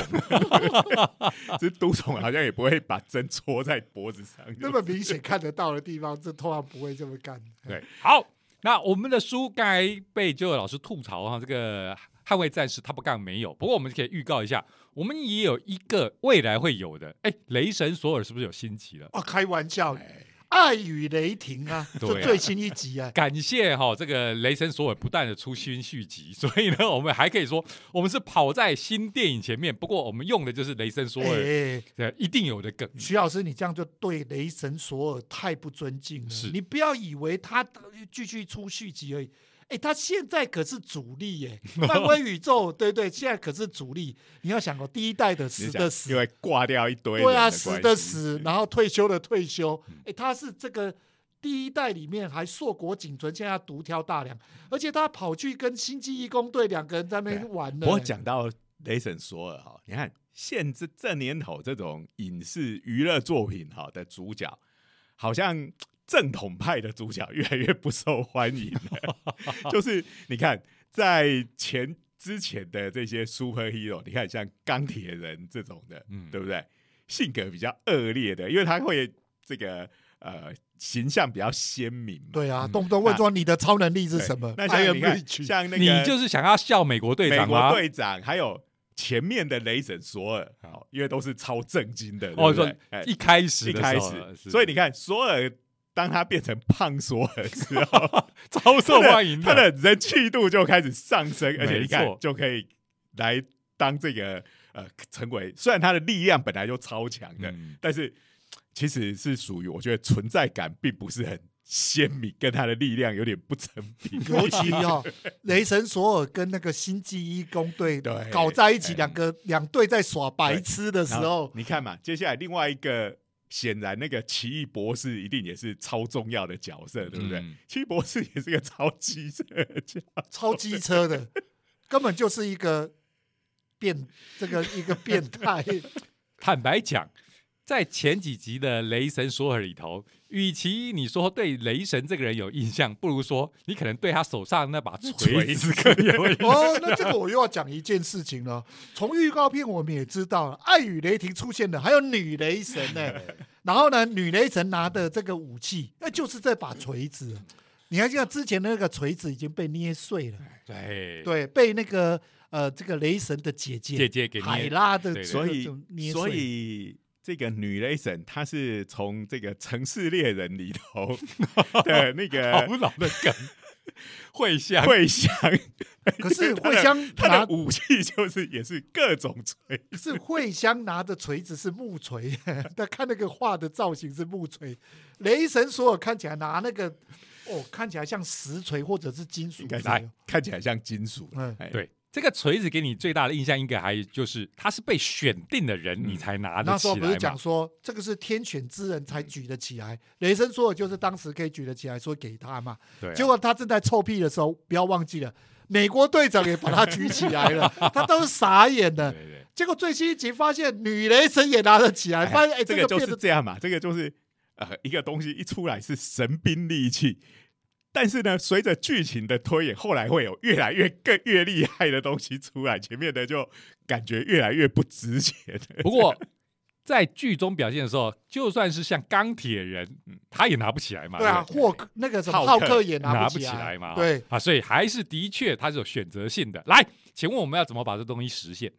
Speaker 1: 这毒虫好像也不会把针戳在脖子上。
Speaker 3: 那么明显看得到的地方，这通常不会这么干。
Speaker 2: 对，好，那我们的书刚才被九九老师吐槽哈，这个捍卫战士他不干没有，不过我们可以预告一下，我们也有一个未来会有的。哎，雷神索尔是不是有新集了？
Speaker 3: 啊，开玩笑，
Speaker 1: 哎
Speaker 3: 爱与雷霆啊，
Speaker 2: 对啊
Speaker 3: 最新一集啊，
Speaker 2: 感谢哈、这个雷神索尔不断的出新续集，所以呢，我们还可以说我们是跑在新电影前面。不过我们用的就是雷神索尔
Speaker 3: 哎，
Speaker 2: 呃一定有的梗。
Speaker 3: 徐老师，你这样就对雷神索尔太不尊敬了。
Speaker 2: 是
Speaker 3: 你不要以为他继续出续集而已。哎，他现在可是主力耶，漫威宇宙，对对，现在可是主力。你要想哦，第一代的死的死
Speaker 1: 因，为挂掉一堆人
Speaker 3: 对啊，死的死，然后退休的退休。哎，他是这个第一代里面还硕果仅存，现在独挑大梁，而且他跑去跟星际义工队两个人在那边玩呢。
Speaker 1: 不过讲到雷神索尔哈，你看现这这年头这种影视娱乐作品哈的主角，好像正统派的主角越来越不受欢迎了。就是你看在前之前的这些 super hero，你看像钢铁人这种的，
Speaker 2: 嗯
Speaker 1: 对不对？性格比较恶劣的，因为他会这个呃形象比较鲜明嘛。
Speaker 3: 对啊，
Speaker 2: 嗯
Speaker 3: 动不动问说你的超能力是什么？
Speaker 1: 那
Speaker 3: I
Speaker 1: 像
Speaker 3: am
Speaker 1: 你看，像那个
Speaker 2: 你就是想要笑美国队
Speaker 1: 美国？队长，还有前面的雷神索尔，好，因为都是超震惊的，对不对？哎，
Speaker 2: 一开始
Speaker 1: 一开始，所以你看索尔。当他变成胖索尔之后，
Speaker 2: 超受欢迎
Speaker 1: 他的人气度就开始上升，而且你看就可以来当这个呃，成为虽然他的力量本来就超强的，
Speaker 2: 嗯。
Speaker 1: 但是其实是属于我觉得存在感并不是很鲜明，跟他的力量有点不成比。例。
Speaker 3: 尤其哦、雷神索尔跟那个星际一公队
Speaker 1: 对
Speaker 3: 搞在一起，
Speaker 1: 哎
Speaker 3: 两个两队在耍白痴的时候，
Speaker 1: 你看嘛，接下来另外一个，显然那个奇异博士一定也是超重要的角色，对不对？
Speaker 2: 嗯
Speaker 1: 奇异博士也是个超机车的
Speaker 3: 超机车的，根本就是一个变这个一个变态。
Speaker 2: 坦白讲，在前几集的雷神索尔里头，与其你说对雷神这个人有印象，不如说你可能对他手上那把锤
Speaker 1: 锤
Speaker 2: 子更有印象。
Speaker 3: 哦，那这个我又要讲一件事情了。从预告片我们也知道了，爱与雷霆出现的，还有女雷神呢、然后呢，女雷神拿的这个武器，那就是这把锤子。你看，像之前的那个锤子已经被捏碎了，
Speaker 2: 对
Speaker 3: 对，被那个呃这个雷神的姐姐
Speaker 2: 姐姐给
Speaker 3: 海拉的
Speaker 1: 所以所以这个女雷神她是从这个城市猎人里头 的那个古
Speaker 2: 老的梗，会香。
Speaker 1: 会香，
Speaker 3: 可是
Speaker 1: 她的
Speaker 3: 惠香
Speaker 1: 她
Speaker 3: 拿
Speaker 1: 的武器就是也是各种锤，
Speaker 3: 是惠香拿的锤子是木锤，但看那个画的造型是木锤。雷神索尔看起来拿那个哦，看起来像石锤或者是金属
Speaker 1: 看起来像金属。
Speaker 3: 嗯。
Speaker 1: 哎。
Speaker 2: 对这个锤子给你最大的印象，应该还就是他是被选定的人，你才拿得起来
Speaker 3: 那时候不是讲
Speaker 2: 嘛。
Speaker 3: 说这个是天选之人才举得起来，雷神说的就是当时可以举得起来，说给他嘛。
Speaker 2: 对啊，
Speaker 3: 结果他正在臭屁的时候，不要忘记了，美国队长也把他举起来了，他都是傻眼的。
Speaker 2: 对对
Speaker 3: 结果最新一集发现女雷神也拿得起来，发现哎，
Speaker 1: 这个就是这样嘛，这个就是呃一个东西一出来是神兵利器，但是呢，随着剧情的推演，后来会有越来越更越厉害的东西出来，前面的就感觉越来越不值钱。
Speaker 2: 不过在剧中表现的时候，就算是像钢铁人，他也拿不起来嘛。
Speaker 3: 对啊，霍克那个什么
Speaker 1: 浩克
Speaker 3: 也
Speaker 2: 拿
Speaker 3: 不
Speaker 2: 起来嘛。
Speaker 3: 对，
Speaker 2: 啊，所以还是的确他是有选择性的。来，请问我们要怎么把这东西实现？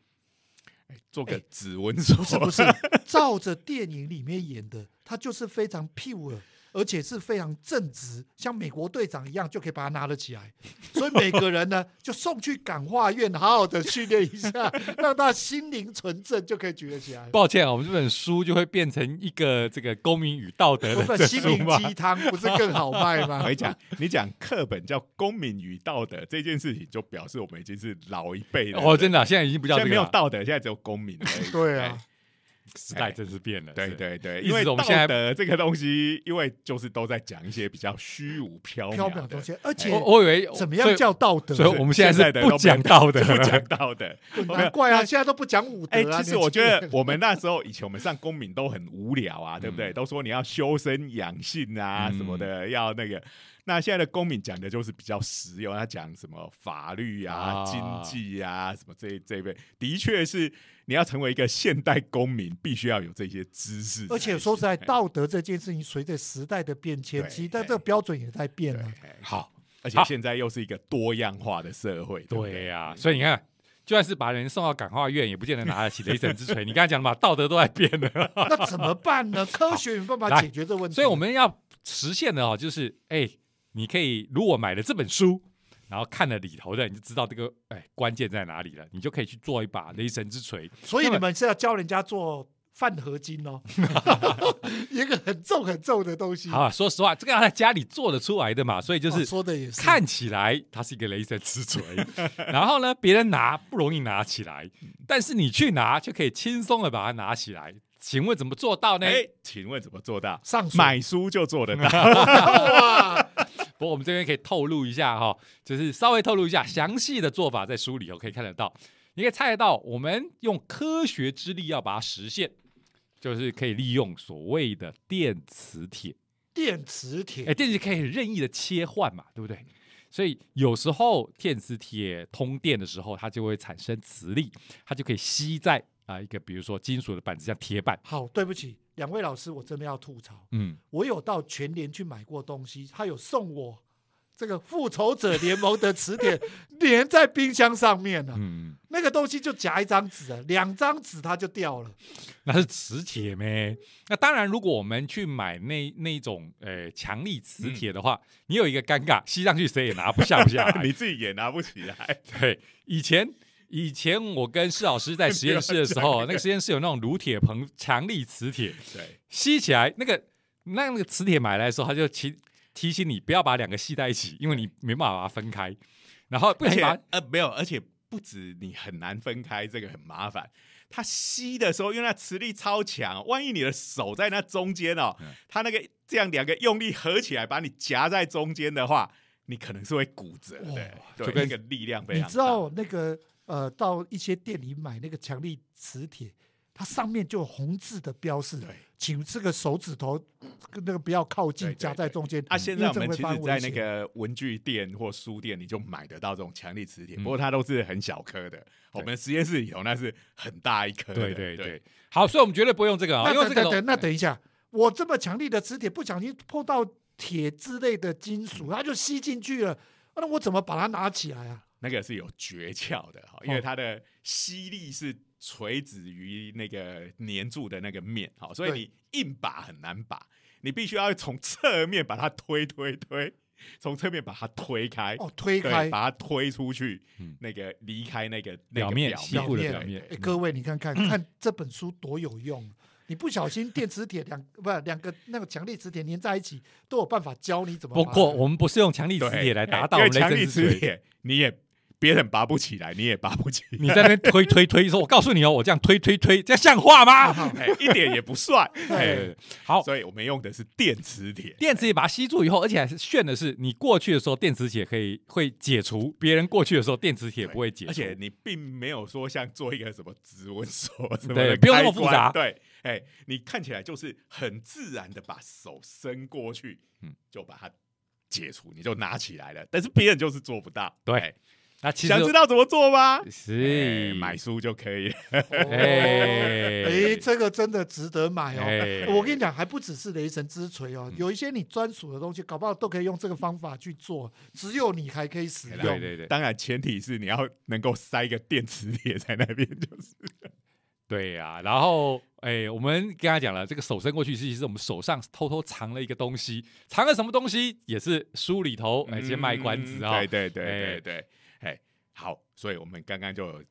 Speaker 1: 做个指纹锁，
Speaker 3: 不是不是，照着电影里面演的，他就是非常 pure，而且是非常正直，像美国队长一样就可以把它拿得起来。所以每个人呢，就送去感化院，好好的训练一下，让他心灵纯正，就可以举得起来。
Speaker 2: 抱歉啊，我们这本书就会变成一个这个公民与道德
Speaker 3: 不
Speaker 2: 的
Speaker 3: 心灵。鸡汤，不是更好卖吗
Speaker 1: 我跟？你讲，你讲课本叫“公民与道德”这件事情，就表示我们已经是老一辈了。
Speaker 2: 哦，真的啊、现在已经不叫
Speaker 1: 没有道德，现在只有公民而已。
Speaker 3: 对啊
Speaker 1: 哎，
Speaker 2: 时代真是变了。
Speaker 1: 对
Speaker 2: 是
Speaker 1: 对对，因为道
Speaker 2: 思我们现在
Speaker 1: 德这个东西，因为就是都在讲一些比较虚无缥缈的
Speaker 3: 东西，而且
Speaker 2: 我我以为
Speaker 3: 怎么样叫道德？
Speaker 2: 所以？我们现在是不讲道德
Speaker 1: 不讲。道德。
Speaker 3: 难怪啊，现在都不讲武德。
Speaker 1: 其实我觉得我们那时候以前我们上公民都很无聊啊，对不对？
Speaker 2: 嗯
Speaker 1: 都说你要修身养性啊
Speaker 2: 嗯
Speaker 1: 什么的，要那个。那现在的公民讲的就是比较实用，他讲什么法律啊、
Speaker 2: 啊
Speaker 1: 经济啊什么这这一类，的确是你要成为一个现代公民，必须要有这些知识。
Speaker 3: 而且说实在，
Speaker 1: 哎
Speaker 3: 道德这件事情随着时代的变迁，其实但这个标准也在变
Speaker 1: 对
Speaker 3: 了。
Speaker 1: 哎
Speaker 2: 好，
Speaker 1: 而且
Speaker 2: 好
Speaker 1: 现在又是一个多样化的社会，对
Speaker 2: 呀、所以你看，就算是把人送到感化院，也不见得拿得起雷神之锤。你刚才讲的嘛，道德都在变的，
Speaker 3: 那怎么办呢？科学有办法解决这个问题。
Speaker 2: 所以我们要实现的哦，就是哎，你可以如果买了这本书，然后看了里头的，你就知道这个哎关键在哪里了，你就可以去做一把雷神之锤。
Speaker 3: 所以你们是要教人家做饭合金哦，一个很重很重的东西。
Speaker 2: 好、啊，说实话，这个要在家里做得出来的嘛，所以就
Speaker 3: 哦
Speaker 2: 是
Speaker 3: 说的也是，
Speaker 2: 看起来它是一个雷神之锤，然后呢，别人拿不容易拿起来，但是你去拿就可以轻松的把它拿起来。请问怎么做到呢？
Speaker 1: 哎，请问怎么做到？
Speaker 3: 上水
Speaker 1: 买书就做得到。
Speaker 3: 哇，
Speaker 2: 不过我们这边可以透露一下哈，就是稍微透露一下详细的做法，在书里哦可以看得到。你可以猜得到，我们用科学之力要把它实现，就是可以利用所谓的电磁铁。
Speaker 3: 电磁铁
Speaker 2: 哎，
Speaker 3: 铁
Speaker 2: 电磁铁可以任意的切换嘛，对不对？所以有时候电磁铁通电的时候，它就会产生磁力，它就可以吸在啊、一个比如说金属的板子，像铁板。
Speaker 3: 好，对不起，两位老师，我真的要吐槽。
Speaker 2: 嗯，
Speaker 3: 我有到全联去买过东西，他有送我这个复仇者联盟的磁铁 粘在冰箱上面呢、
Speaker 2: 嗯，
Speaker 3: 那个东西就夹一张纸啊，两张纸它就掉了。
Speaker 2: 那是磁铁咩？那当然，如果我们去买那那一种呃强力磁铁的话，你有一个尴尬，吸上去谁也拿不下不下来。
Speaker 1: 你自己也拿不起来，
Speaker 2: 对，以前以前我跟施老师在实验室的时候，那个实验室有那种炉铁棚强力磁铁，
Speaker 1: 对，
Speaker 2: 吸起来那个那那个磁铁买来的时候，他就提提醒你不要把两个吸在一起，因为你没办法把它分开。然后不
Speaker 1: 而且呃没有，而且不止你很难分开，这个很麻烦。它吸的时候，因为它磁力超强，万一你的手在那中间哦
Speaker 2: 嗯，
Speaker 1: 它那个这样两个用力合起来，把你夹在中间的话，你可能是会骨折的。
Speaker 2: 就跟
Speaker 1: 那个力量非常大。
Speaker 3: 你知道那个呃，到一些店里买那个强力磁铁，它上面就有红字的标示，请这个手指头跟那个不要靠近，夹在中间。
Speaker 1: 啊，现在我们其实，在那个文具店或书店，你就买得到这种强力磁铁，
Speaker 2: 嗯
Speaker 1: 不过它都是很小颗的。我们实验室里头那是很大一颗。
Speaker 2: 对对对，好，所以我们绝对不用这个啊，
Speaker 3: 那
Speaker 2: 因为这个
Speaker 3: 那等一下，我这么强力的磁铁不小心碰到铁之类的金属，它就吸进去了。那我怎么把它拿起来啊？
Speaker 1: 那个是有诀窍的哈，因为它的吸力是垂直于那个粘住的那个面，好，所以你硬把很难把，你必须要从侧面把它推推推，从侧面把它推开，
Speaker 3: 哦，推，开
Speaker 1: 把它推出去，
Speaker 2: 嗯
Speaker 1: 那个离开那个那
Speaker 2: 表面吸附的表面
Speaker 3: 哎，各位你看看看这本书多有用。你不小心电磁铁两不两个那个强力磁铁粘在一起，都有办法教你怎么。
Speaker 2: 不过我们不是用强力磁
Speaker 1: 对
Speaker 2: 铁来达
Speaker 1: 哎
Speaker 2: 到我们雷
Speaker 1: 因为强力。磁铁，你也别人拔不起来，你也拔不起来，
Speaker 2: 你在那边推推推，说我告诉你哦，我这样推推推，这样像话吗？
Speaker 1: 哎，一点也不帅。哎，
Speaker 2: 好，
Speaker 1: 所以我们用的是电磁铁。
Speaker 2: 电磁铁把它吸住以后，而且还是炫的是，你过去的时候电磁铁可以会解除，别人过去的时候电磁铁不会解除。
Speaker 1: 而且你并没有说像做一个什么指纹锁什么的
Speaker 2: 对不用那么复杂
Speaker 1: 对，哎，你看起来就是很自然的把手伸过去，
Speaker 2: 嗯
Speaker 1: 嗯，就把它解除，你就拿起来了。但是别人就是做不到。
Speaker 2: 对
Speaker 1: 哎
Speaker 2: 那其实
Speaker 1: 想知道怎么做吗？
Speaker 2: 是。
Speaker 1: 哎买书就可以。
Speaker 2: 哎。
Speaker 3: 哎，这个真的值得买哦！
Speaker 2: 哎。
Speaker 3: 我跟你讲，还不只是雷神之锤哦，
Speaker 1: 嗯。
Speaker 3: 有一些你专属的东西，搞不好都可以用这个方法去做，只有你还可以使用。
Speaker 2: 对对对。
Speaker 1: 当然前提是你要能够塞一个电磁铁在那边，就是。
Speaker 2: 对呀、然后哎，我们刚才讲了，这个手伸过去，其实我们手上偷偷藏了一个东西，藏了什么东西？也是书里头哎先卖关子啊、
Speaker 1: 嗯对对对
Speaker 2: 哎。
Speaker 1: 对。对，哎，好，所以我们刚刚就有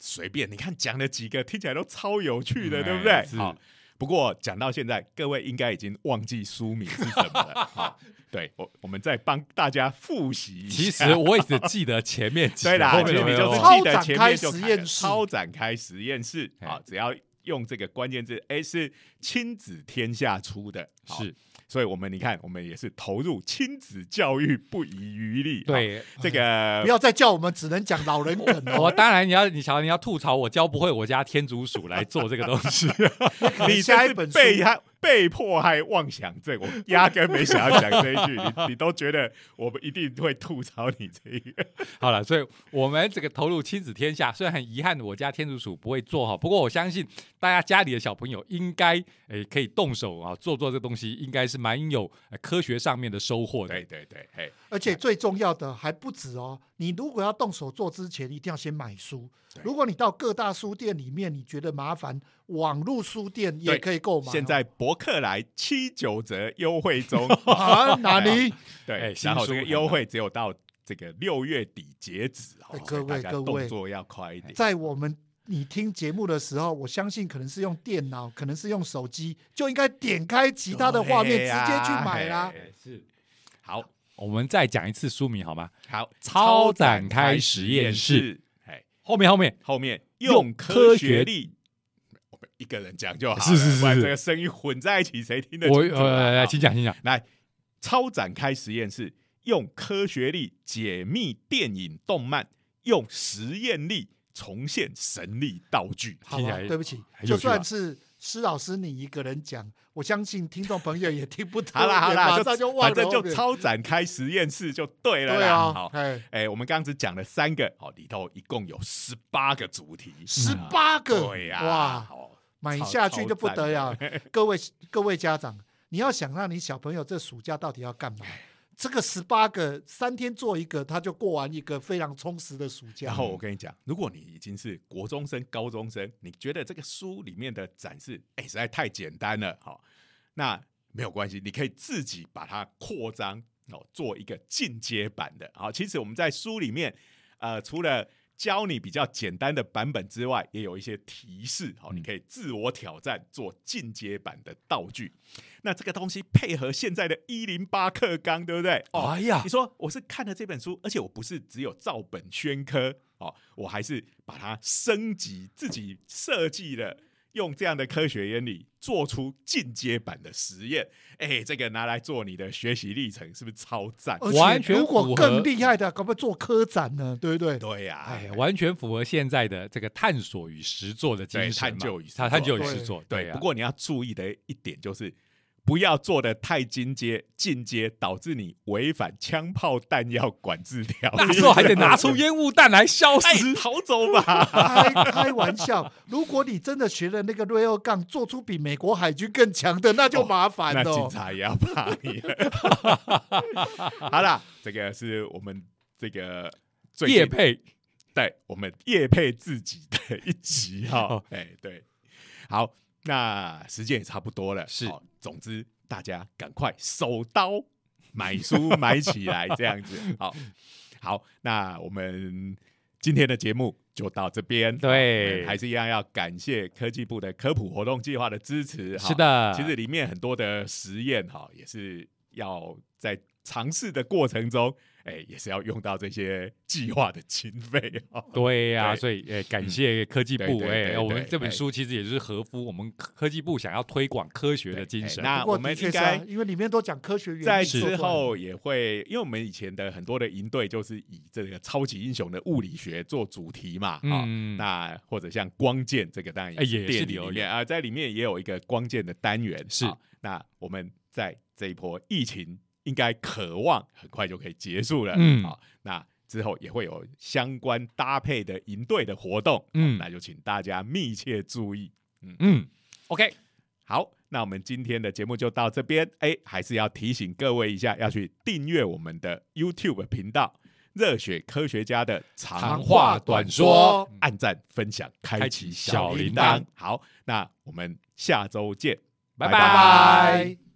Speaker 1: 随便你看讲了几个，听起来都超有趣的，
Speaker 2: 嗯
Speaker 1: 对不对？好，不过讲到现在，各位应该已经忘记书名是什么了。好，对我我们再帮大家复习一下。
Speaker 2: 其实我也只记得前面几个
Speaker 1: 对啦，
Speaker 2: 后面
Speaker 1: 就是记得前面就
Speaker 3: 开实验室。
Speaker 1: 超展开实验室。
Speaker 2: 哎。
Speaker 1: 好，只要用这个关键字，哎，是亲子天下出的，好
Speaker 2: 是
Speaker 1: 所以我们你看，我们也是投入亲子教育不遗余力。
Speaker 2: 对。
Speaker 1: 这个
Speaker 3: 不要再叫我们只能讲老人 梗
Speaker 2: 我
Speaker 3: 哦。
Speaker 2: 当然你要你想你要吐槽我教不会我家天竺鼠来做这个东西，
Speaker 1: 你
Speaker 3: 下一本书
Speaker 1: 背他被迫害妄想症，我压根没想要讲这一句，你 你都觉得我们一定会吐槽你这一个。
Speaker 2: 好了，所以我们这个投入亲子天下，虽然很遗憾我家天竺鼠不会做哈，不过我相信大家家里的小朋友应该诶可以动手啊做做这东西，应该是蛮有、呃科学上面的收获的。
Speaker 1: 对对 对，嘿，
Speaker 3: 而且最重要的还不止哦，你如果要动手做之前，一定要先买书。如果你到各大书店里面，你觉得麻烦，网络书店也可以购买哦。
Speaker 1: 现在博客来七九折优惠中，
Speaker 3: 啊，哪里？
Speaker 1: 对然后这个优惠只有到这个六月底截止哦
Speaker 3: 哎，各位各位。
Speaker 1: 动作要快一点。
Speaker 3: 在我们你听节目的时候，我相信可能是用电脑，可能是用手机，就应该点开其他的画面，直接去买啦。
Speaker 2: 是，
Speaker 1: 好。
Speaker 2: 我们再讲一次书名好吗？
Speaker 1: 好，
Speaker 2: 超展开实验室，
Speaker 1: 哎，
Speaker 2: 后面后面。
Speaker 1: 后面。
Speaker 2: 用
Speaker 1: 用
Speaker 2: 科
Speaker 1: 科
Speaker 2: 学
Speaker 1: 学力，一个人讲就好了，
Speaker 2: 是是是是。
Speaker 1: 不然这个声音混在一起，谁听得清
Speaker 2: 我
Speaker 1: 楚啊？
Speaker 2: 呃，
Speaker 1: 好
Speaker 2: 请讲请讲。
Speaker 1: 来，超展开实验室用科学力解密电影动漫，用实验力重现神力道具。
Speaker 3: 好啊，
Speaker 2: 听起来
Speaker 3: 对不起，就算是施老师你一个人讲，我相信听众朋友也听不懂，
Speaker 1: 好啦好啦，
Speaker 3: 马上就
Speaker 1: 反正就超展开实验室就对了啦。
Speaker 3: 对啊
Speaker 1: 好，，
Speaker 3: 哎，
Speaker 1: 哎，我们刚刚只讲了三个，哦，里头一共有十八个主题，
Speaker 3: 十八个，
Speaker 1: 对呀，
Speaker 3: 哇，
Speaker 1: 好
Speaker 3: 买下去就不得了。各位各位家长，你要想让你小朋友这暑假到底要干嘛？这个十八个三天做一个，他就过完一个非常充实的暑假。
Speaker 1: 然后我跟你讲，如果你已经是国中生、高中生，你觉得这个书里面的展示，哎，实在太简单了，好，那没有关系，你可以自己把它扩张哦，做一个进阶版的。好，其实我们在书里面，呃，除了教你比较简单的版本之外，也有一些提示，好，你可以自我挑战做进阶版的道具。那这个东西配合现在的一零八课纲，对不对？哦，
Speaker 2: 哎呀
Speaker 1: 你，说我是看了这本书，而且我不是只有照本宣科哦，我还是把它升级，自己设计了，用这样的科学原理做出进阶版的实验。哎，这个拿来做你的学习历程，是不是超赞？
Speaker 2: 完全
Speaker 3: 如果
Speaker 2: 符合
Speaker 3: 更厉害的，搞不好做科展呢？对不对？
Speaker 1: 对呀、
Speaker 2: 哎，完全符合现在的这个探索与实作的精神嘛，
Speaker 1: 探究与实
Speaker 2: 探探究
Speaker 1: 作
Speaker 2: 与实作，
Speaker 1: 对。
Speaker 2: 啊
Speaker 1: 不过你要注意的一点就是。不要做的太进阶，进阶导致你违反枪炮弹药管制条例。
Speaker 2: 那时候还得拿出烟雾弹来消
Speaker 1: 哎
Speaker 2: 失。
Speaker 1: 逃走吧！
Speaker 3: 开开玩笑，如果你真的学了那个杠，做出比美国海军更强的，那就麻烦
Speaker 1: 那。警察也要怕你了。好啦，这个是我们这个最近
Speaker 2: 叶配
Speaker 1: 对我们叶配自己的一集哈
Speaker 2: 哦。
Speaker 1: 哎，对，好，那时间也差不多了。
Speaker 2: 是
Speaker 1: 好总之大家赶快手刀买书 买起来，这样子。好，好，那我们今天的节目就到这边。
Speaker 2: 对
Speaker 1: 还是一样要感谢科技部的科普活动计划的支持。哈
Speaker 2: 是的，
Speaker 1: 其实里面很多的实验哈，也是要在尝试的过程中，哎，也是要用到这些计划的经费哈。
Speaker 2: 对呀、
Speaker 1: 对
Speaker 2: 所以诶，感谢科技部
Speaker 1: 对对
Speaker 2: 诶，我们这本
Speaker 1: 哎
Speaker 2: 书其实也是合乎我们科技部想要推广科学的精神。
Speaker 1: 那我们应该
Speaker 3: 因为里面都讲科学原理，
Speaker 1: 在之后也会，因为我们以前的很多的营队就是以这个超级英雄的物理学做主题嘛，啊、
Speaker 2: 嗯
Speaker 1: 那或者像光剑这个当然
Speaker 2: 哎也是
Speaker 1: 电影
Speaker 2: 有
Speaker 1: 里面啊，在里面也有一个光剑的单元，
Speaker 2: 是
Speaker 1: 好那我们在这一波疫情应该渴望很快就可以结束了，
Speaker 2: 嗯。
Speaker 1: 好，那之后也会有相关搭配的营队的活动，
Speaker 2: 嗯
Speaker 1: 嗯，那就请大家密切注意。
Speaker 2: 嗯，OK，
Speaker 1: 好，那我们今天的节目就到这边。哎，还是要提醒各位一下，要去订阅我们的 YouTube 频道“热血科学家”的
Speaker 2: 长
Speaker 1: 长
Speaker 2: 话
Speaker 1: 话短
Speaker 2: 短说。
Speaker 1: 说，按赞、分享、开
Speaker 2: 开启
Speaker 1: 启
Speaker 2: 小
Speaker 1: 小铃
Speaker 2: 铃铛。
Speaker 1: 铛。好，那我们下周见，
Speaker 2: 拜
Speaker 1: 拜
Speaker 3: 拜。